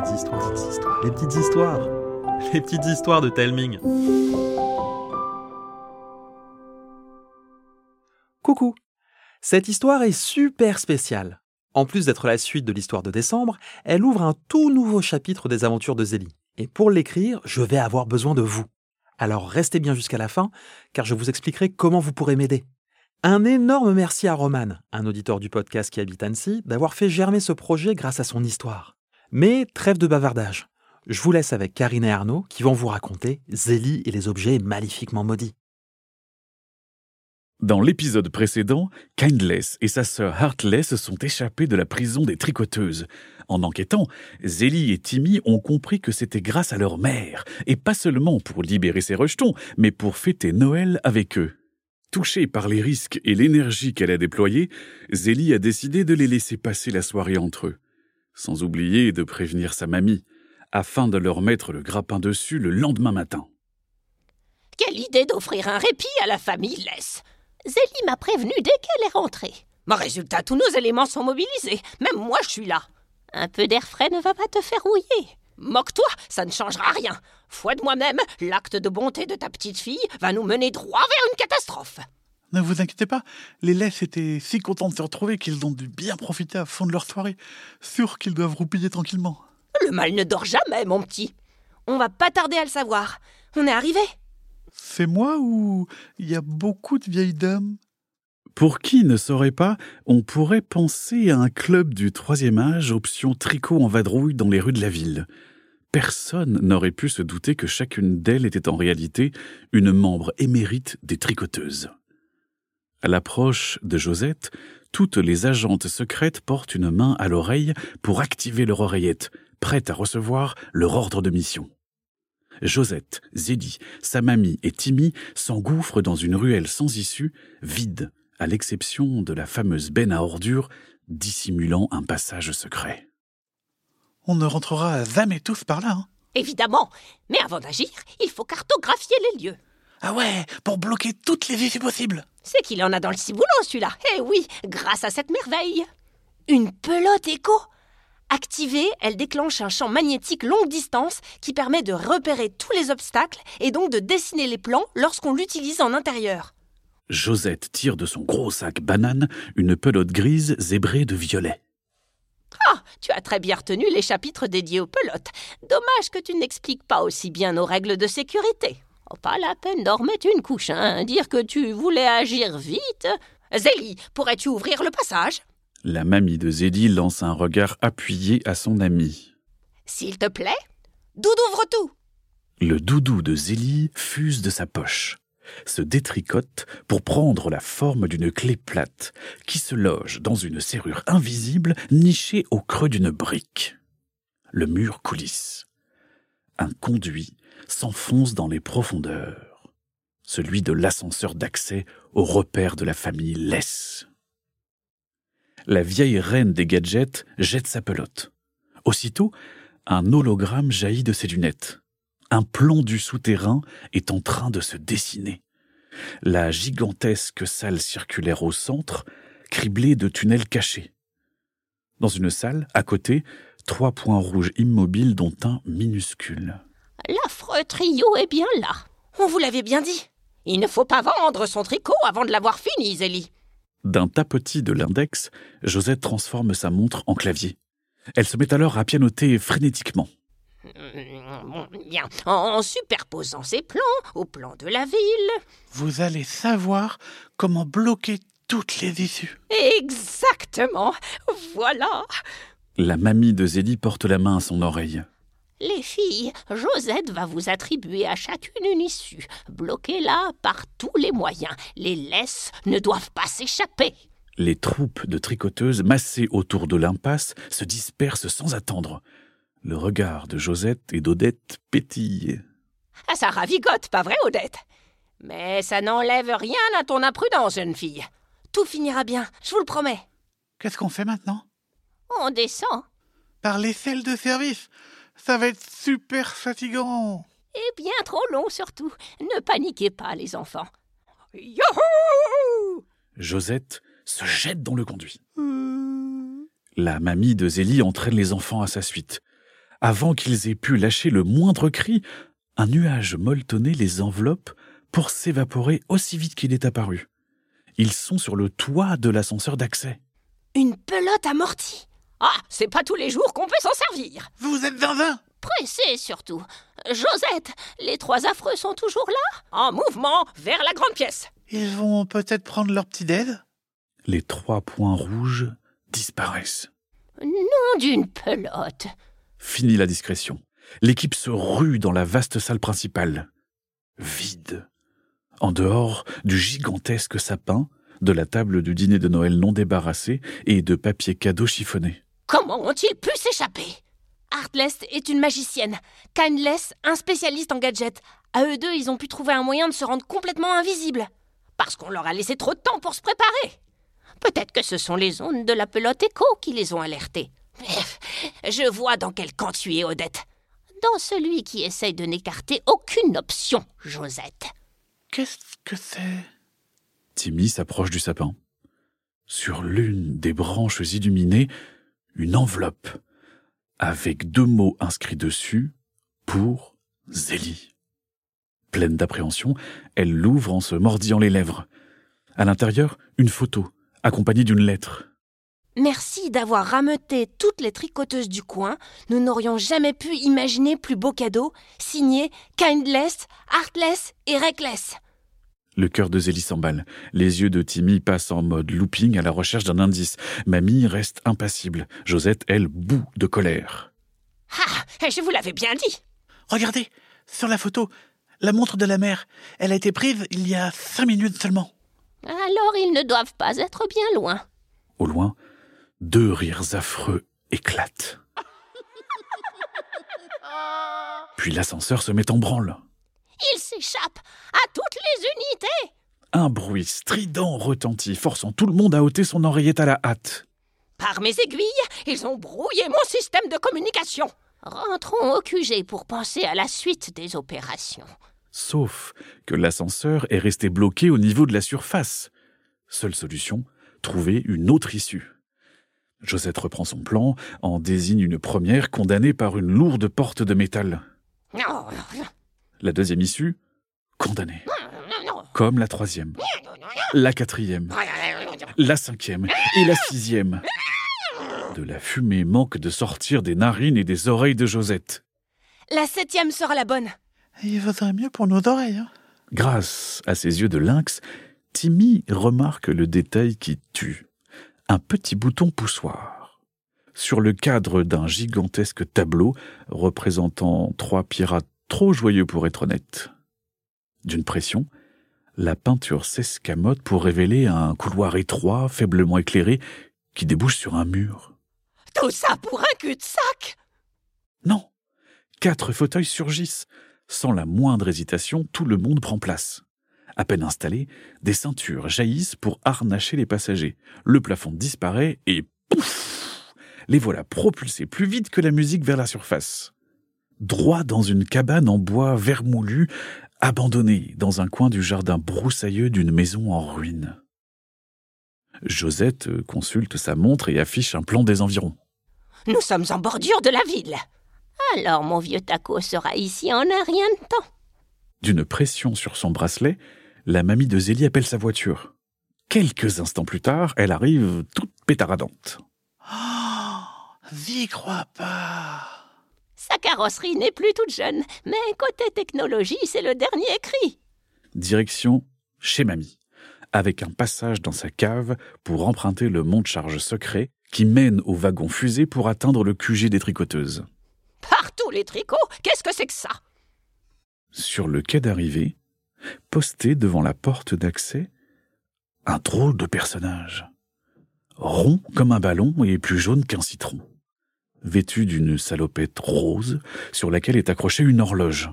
petites histoires, les petites histoires, les petites histoires de Telming. Coucou Cette histoire est super spéciale. En plus d'être la suite de l'histoire de décembre, elle ouvre un tout nouveau chapitre des aventures de Zélie. Et pour l'écrire, je vais avoir besoin de vous. Alors restez bien jusqu'à la fin, car je vous expliquerai comment vous pourrez m'aider. Un énorme merci à Roman, un auditeur du podcast qui habite Annecy, d'avoir fait germer ce projet grâce à son histoire. Mais trêve de bavardage. Je vous laisse avec Karine et Arnaud qui vont vous raconter Zélie et les objets maléfiquement maudits. Dans l'épisode précédent, Kindless et sa sœur Heartless sont échappés de la prison des tricoteuses. En enquêtant, Zélie et Timmy ont compris que c'était grâce à leur mère, et pas seulement pour libérer ses rejetons, mais pour fêter Noël avec eux. Touchée par les risques et l'énergie qu'elle a déployés, Zélie a décidé de les laisser passer la soirée entre eux, sans oublier de prévenir sa mamie, afin de leur mettre le grappin dessus le lendemain matin. Quelle idée d'offrir un répit à la famille laisse Zélie m'a prévenu dès qu'elle est rentrée. Mais résultat, tous nos éléments sont mobilisés. Même moi, je suis là. Un peu d'air frais ne va pas te faire rouiller. Moque-toi, ça ne changera rien. Foi de moi-même, l'acte de bonté de ta petite fille va nous mener droit vers une catastrophe. Ne vous inquiétez pas, les laisses étaient si contents de se retrouver qu'ils ont dû bien profiter à fond de leur soirée, sûrs qu'ils doivent roupiller tranquillement. Le mal ne dort jamais, mon petit. On va pas tarder à le savoir. On est arrivé. C'est moi ou il y a beaucoup de vieilles dames? Pour qui ne saurait pas, on pourrait penser à un club du troisième âge, option tricot en vadrouille dans les rues de la ville. Personne n'aurait pu se douter que chacune d'elles était en réalité une membre émérite des tricoteuses. À l'approche de Josette, toutes les agentes secrètes portent une main à l'oreille pour activer leur oreillette, prête à recevoir leur ordre de mission. Josette, Zélie, sa mamie et Timmy s'engouffrent dans une ruelle sans issue, vide, à l'exception de la fameuse benne à ordures dissimulant un passage secret. On ne rentrera jamais tous par là. Hein Évidemment. Mais avant d'agir, il faut cartographier les lieux. Ah ouais, pour bloquer toutes les issues possibles. C'est qu'il en a dans le ciboulot, celui-là. Eh oui, grâce à cette merveille. Une pelote écho Activée, elle déclenche un champ magnétique longue distance qui permet de repérer tous les obstacles et donc de dessiner les plans lorsqu'on l'utilise en intérieur. Josette tire de son gros sac banane une pelote grise zébrée de violet. Ah, tu as très bien retenu les chapitres dédiés aux pelotes. Dommage que tu n'expliques pas aussi bien nos règles de sécurité. Oh, pas la peine d'en remettre une couche, hein. Dire que tu voulais agir vite. Zélie, pourrais-tu ouvrir le passage? La mamie de Zélie lance un regard appuyé à son amie. S'il te plaît Doudou ouvre tout Le doudou de Zélie fuse de sa poche, se détricote pour prendre la forme d'une clé plate qui se loge dans une serrure invisible nichée au creux d'une brique. Le mur coulisse. Un conduit s'enfonce dans les profondeurs, celui de l'ascenseur d'accès au repère de la famille Less. La vieille reine des gadgets jette sa pelote. Aussitôt, un hologramme jaillit de ses lunettes. Un plan du souterrain est en train de se dessiner. La gigantesque salle circulaire au centre, criblée de tunnels cachés. Dans une salle, à côté, trois points rouges immobiles dont un minuscule. L'affreux trio est bien là. On vous l'avait bien dit. Il ne faut pas vendre son tricot avant de l'avoir fini, Zélie. D'un tapotis de l'index, Josette transforme sa montre en clavier. Elle se met alors à pianoter frénétiquement. Bon, bien, en superposant ces plans au plan de la ville. Vous allez savoir comment bloquer toutes les issues. Exactement. Voilà. La mamie de Zélie porte la main à son oreille. Les filles, Josette va vous attribuer à chacune une issue. Bloquez-la par tous les moyens. Les laisses ne doivent pas s'échapper. Les troupes de tricoteuses massées autour de l'impasse se dispersent sans attendre. Le regard de Josette et d'Odette pétille. Ah, ça ravigote, pas vrai, Odette? Mais ça n'enlève rien à ton imprudence, jeune fille. Tout finira bien, je vous le promets. Qu'est-ce qu'on fait maintenant? On descend. Par les selles de service. Ça va être super fatigant. Et bien trop long surtout. Ne paniquez pas, les enfants. Youhou Josette se jette dans le conduit. Euh, La mamie de Zélie entraîne les enfants à sa suite. Avant qu'ils aient pu lâcher le moindre cri, un nuage molletonné les enveloppe pour s'évaporer aussi vite qu'il est apparu. Ils sont sur le toit de l'ascenseur d'accès. Une pelote amortie Ah, c'est pas tous les jours qu'on peut s'en servir Vous êtes zinzin Pressé surtout Josette, les trois affreux sont toujours là En mouvement vers la grande pièce Ils vont peut-être prendre leur petit déj? Les trois points rouges disparaissent. Nom d'une pelote Fini la discrétion. L'équipe se rue dans la vaste salle principale. Vide. En dehors du gigantesque sapin, de la table du dîner de Noël non débarrassée et de papier cadeau chiffonné. Comment ont-ils pu s'échapper? Heartless est une magicienne, Kindless un spécialiste en gadgets. À eux deux, ils ont pu trouver un moyen de se rendre complètement invisibles. Parce qu'on leur a laissé trop de temps pour se préparer. Peut-être que ce sont les ondes de la pelote écho qui les ont alertés. Bref, je vois dans quel camp tu es, Odette. Dans celui qui essaye de n'écarter aucune option, Josette. Qu'est-ce que c'est? Timmy s'approche du sapin. Sur l'une des branches illuminées, une enveloppe avec deux mots inscrits dessus pour Zélie. Pleine d'appréhension, elle l'ouvre en se mordillant les lèvres. À l'intérieur, une photo, accompagnée d'une lettre. Merci d'avoir rameuté toutes les tricoteuses du coin. Nous n'aurions jamais pu imaginer plus beau cadeau, signé Kindless, Heartless et Reckless. Le cœur de Zélie s'emballe. Les yeux de Timmy passent en mode looping à la recherche d'un indice. Mamie reste impassible. Josette, elle, bout de colère. Ah, je vous l'avais bien dit. Regardez, sur la photo, la montre de la mère. Elle a été prise il y a cinq minutes seulement. Alors ils ne doivent pas être bien loin. Au loin, deux rires affreux éclatent. Puis l'ascenseur se met en branle. Il s'échappe à toutes les unités. Un bruit strident retentit, forçant tout le monde à ôter son oreillette à la hâte. Par mes aiguilles, ils ont brouillé mon système de communication. Rentrons au QG pour penser à la suite des opérations. Sauf que l'ascenseur est resté bloqué au niveau de la surface. Seule solution, trouver une autre issue. Josette reprend son plan, en désigne une première condamnée par une lourde porte de métal. La deuxième issue, condamnée. Comme la troisième, la quatrième, la cinquième et la sixième. De la fumée manque de sortir des narines et des oreilles de Josette. La septième sera la bonne. Il vaudrait mieux pour nos oreilles. hein. Grâce à ses yeux de lynx, Timmy remarque le détail qui tue. Un petit bouton poussoir. Sur le cadre d'un gigantesque tableau représentant trois pirates trop joyeux pour être honnêtes. D'une pression, la peinture s'escamote pour révéler un couloir étroit, faiblement éclairé, qui débouche sur un mur. Tout ça pour un cul-de-sac. Non. Quatre fauteuils surgissent. Sans la moindre hésitation, tout le monde prend place. À peine installé, des ceintures jaillissent pour harnacher les passagers. Le plafond disparaît et pouf Les voilà propulsés plus vite que la musique vers la surface. Droit dans une cabane en bois vermoulu, abandonnée dans un coin du jardin broussailleux d'une maison en ruine. Josette consulte sa montre et affiche un plan des environs. Nous sommes en bordure de la ville. Alors mon vieux taco sera ici en un rien de temps. D'une pression sur son bracelet, la mamie de Zélie appelle sa voiture. Quelques instants plus tard, elle arrive toute pétaradante. Oh, j'y crois pas. Sa carrosserie n'est plus toute jeune, mais côté technologie, c'est le dernier cri. Direction chez mamie, avec un passage dans sa cave pour emprunter le monte-charge secret qui mène au wagon fusée pour atteindre le QG des tricoteuses. Partout les tricots, qu'est-ce que c'est que ça? Sur le quai d'arrivée, posté devant la porte d'accès, un drôle de personnage. Rond comme un ballon et plus jaune qu'un citron. Vêtu d'une salopette rose sur laquelle est accrochée une horloge.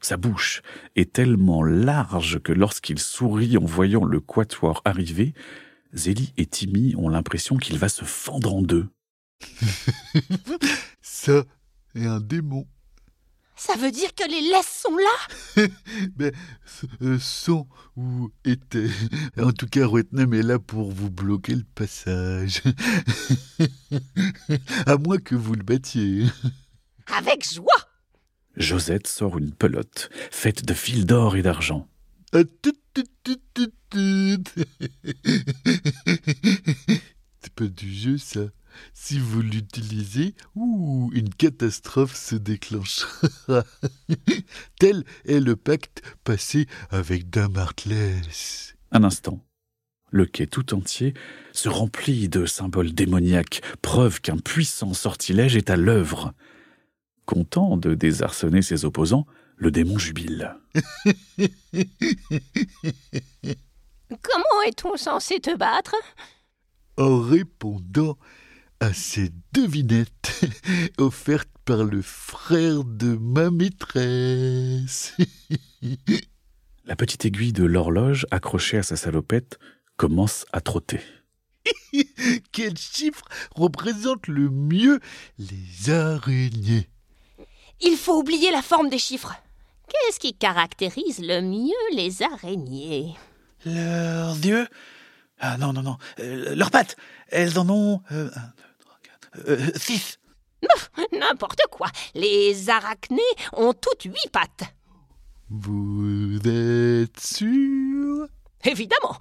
Sa bouche est tellement large que lorsqu'il sourit en voyant le quatuor arriver, Zélie et Timmy ont l'impression qu'il va se fendre en deux. Ça est un démon. Ça veut dire que les laisses sont là? Ben, euh, sont ou étaient. En tout cas, Rotnem est là pour vous bloquer le passage. à moins que vous le battiez. Avec joie Josette sort une pelote, faite de fils d'or et d'argent. Ah. C'est pas du jeu, ça. Si vous l'utilisez, ouh, une catastrophe se déclenchera. Tel est le pacte passé avec Dame Heartless. Un instant. Le quai tout entier se remplit de symboles démoniaques, preuve qu'un puissant sortilège est à l'œuvre. Content de désarçonner ses opposants, le démon jubile. Comment est-on censé te battre? En répondant à ces devinettes offertes par le frère de ma maîtresse. La petite aiguille de l'horloge accrochée à sa salopette commence à trotter. Quel chiffre représente le mieux les araignées? Il faut oublier la forme des chiffres. Qu'est-ce qui caractérise le mieux les araignées? Leurs yeux? Ah non, non, non. Euh, leurs pattes? Elles en ont... euh, six N'importe quoi. Les arachnées ont toutes huit pattes. Vous êtes sûr? Évidemment.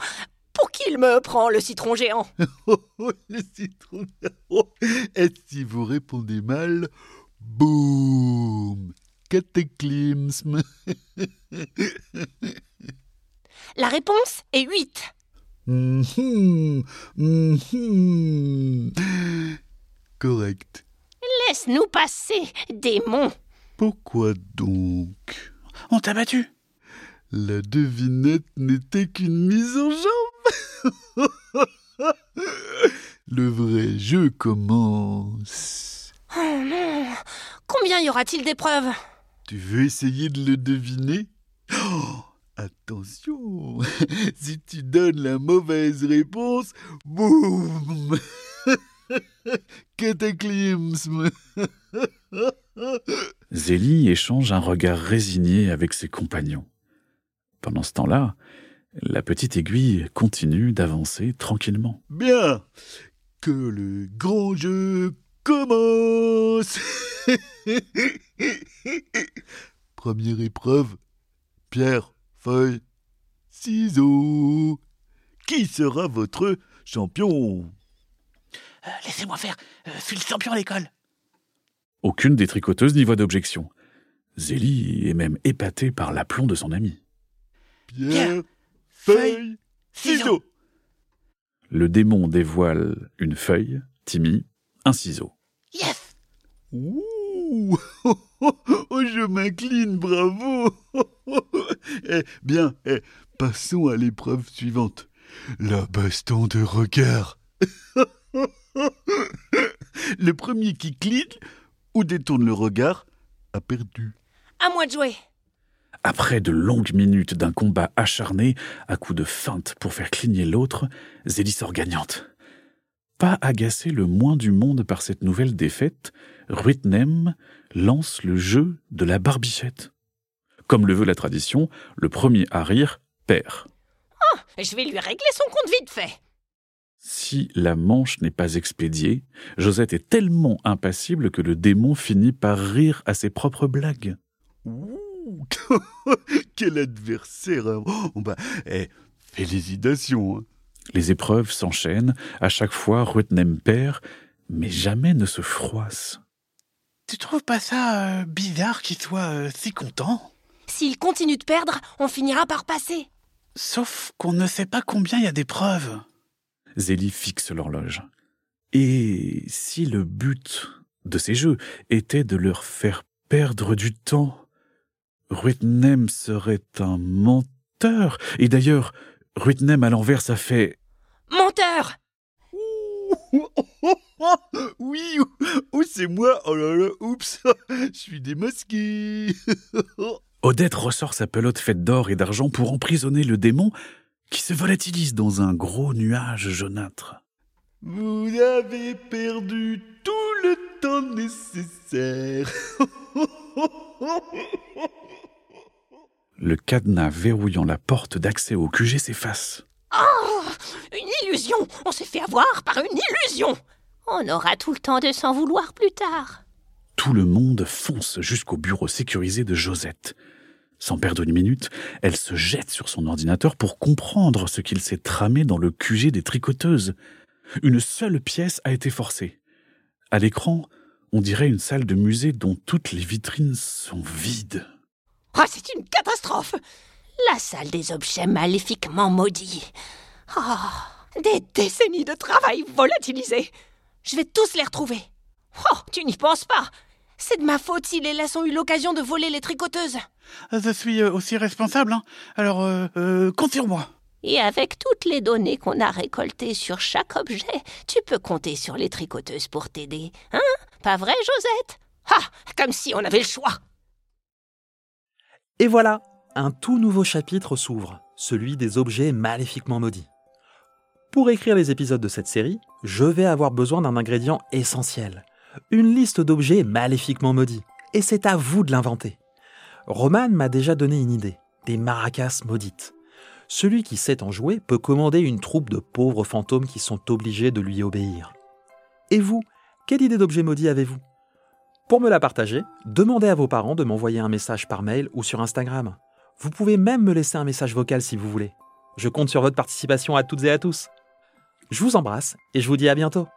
Pour qui il me prend le citron géant? Oh, oh, le citron. Oh, Et si vous répondez mal, boum Cataclysme. La réponse est huit. Mhm, mhm. Correct. Laisse-nous passer, démon. Pourquoi donc? On t'a battu La devinette n'était qu'une mise en jambe. Le vrai jeu commence. Oh non Combien y aura-t-il d'épreuves? Tu veux essayer de le deviner? Oh, Attention, si tu donnes la mauvaise réponse, boum Cataclysme Zélie échange un regard résigné avec ses compagnons. Pendant ce temps-là, la petite aiguille continue d'avancer tranquillement. Bien, que le grand jeu commence Première épreuve, pierre, feuille, ciseaux. Qui sera votre champion? Euh, Laissez-moi faire, euh, je suis le champion à l'école Aucune des tricoteuses n'y voit d'objection. Zélie est même épatée par l'aplomb de son ami. Pierre, feuille, ciseaux. Le démon dévoile une feuille, Timmy, un ciseau. Yes Ouh Oh, je m'incline, bravo Eh bien, eh, passons à l'épreuve suivante. La baston de regard. le premier qui clique ou détourne le regard a perdu. À moi de jouer. Après de longues minutes d'un combat acharné, à coups de feinte pour faire cligner l'autre, Zélie sort gagnante. Pas agacé le moins du monde par cette nouvelle défaite, Ruitnem lance le jeu de la barbichette. Comme le veut la tradition, le premier à rire perd. Je vais lui régler son compte vite fait. Si la manche n'est pas expédiée, Josette est tellement impassible que le démon finit par rire à ses propres blagues. Ouh Quel adversaire hein. Oh, bah, eh, Félicitations hein. Les épreuves s'enchaînent, à chaque fois Ruitnem perd, mais jamais ne se froisse. Tu trouves pas ça euh, bizarre qu'il soit euh, si content? S'il continue de perdre, on finira par passer. Sauf qu'on ne sait pas combien il y a d'épreuves. Zélie fixe l'horloge. Et si le but de ces jeux était de leur faire perdre du temps, Ruitnem serait un menteur. Et d'ailleurs, Ruitnem à l'envers, ça fait Menteur Oui, oh, c'est moi. Oh là là, oups, je suis démasqué. Odette ressort sa pelote faite d'or et d'argent pour emprisonner le démon qui se volatilise dans un gros nuage jaunâtre. Vous avez perdu tout le temps nécessaire. Le cadenas verrouillant la porte d'accès au QG s'efface. Oh Une illusion On s'est fait avoir par une illusion On aura tout le temps de s'en vouloir plus tard. tout le monde fonce jusqu'au bureau sécurisé de Josette. Sans perdre une minute, elle se jette sur son ordinateur pour comprendre ce qu'il s'est tramé dans le QG des tricoteuses. Une seule pièce a été forcée. À l'écran, on dirait une salle de musée dont toutes les vitrines sont vides. Oh, c'est une catastrophe La salle des objets maléfiquement maudits. Oh, des décennies de travail volatilisé. Je vais tous les retrouver. Oh, tu n'y penses pas C'est de ma faute si les laisses ont eu l'occasion de voler les tricoteuses. Je suis euh, aussi responsable, hein. alors euh, euh, compte sur moi. Et avec toutes les données qu'on a récoltées sur chaque objet, tu peux compter sur les tricoteuses pour t'aider. Hein? Pas vrai, Josette? Ah Comme si on avait le choix Et voilà, un tout nouveau chapitre s'ouvre, celui des objets maléfiquement maudits. Pour écrire les épisodes de cette série, je vais avoir besoin d'un ingrédient essentiel, une liste d'objets maléfiquement maudits, et c'est à vous de l'inventer. Roman m'a déjà donné une idée, des maracas maudites. Celui qui sait en jouer peut commander une troupe de pauvres fantômes qui sont obligés de lui obéir. Et vous, quelle idée d'objet maudit avez-vous? Pour me la partager, demandez à vos parents de m'envoyer un message par mail ou sur Instagram. Vous pouvez même me laisser un message vocal si vous voulez. Je compte sur votre participation à toutes et à tous. Je vous embrasse et je vous dis à bientôt.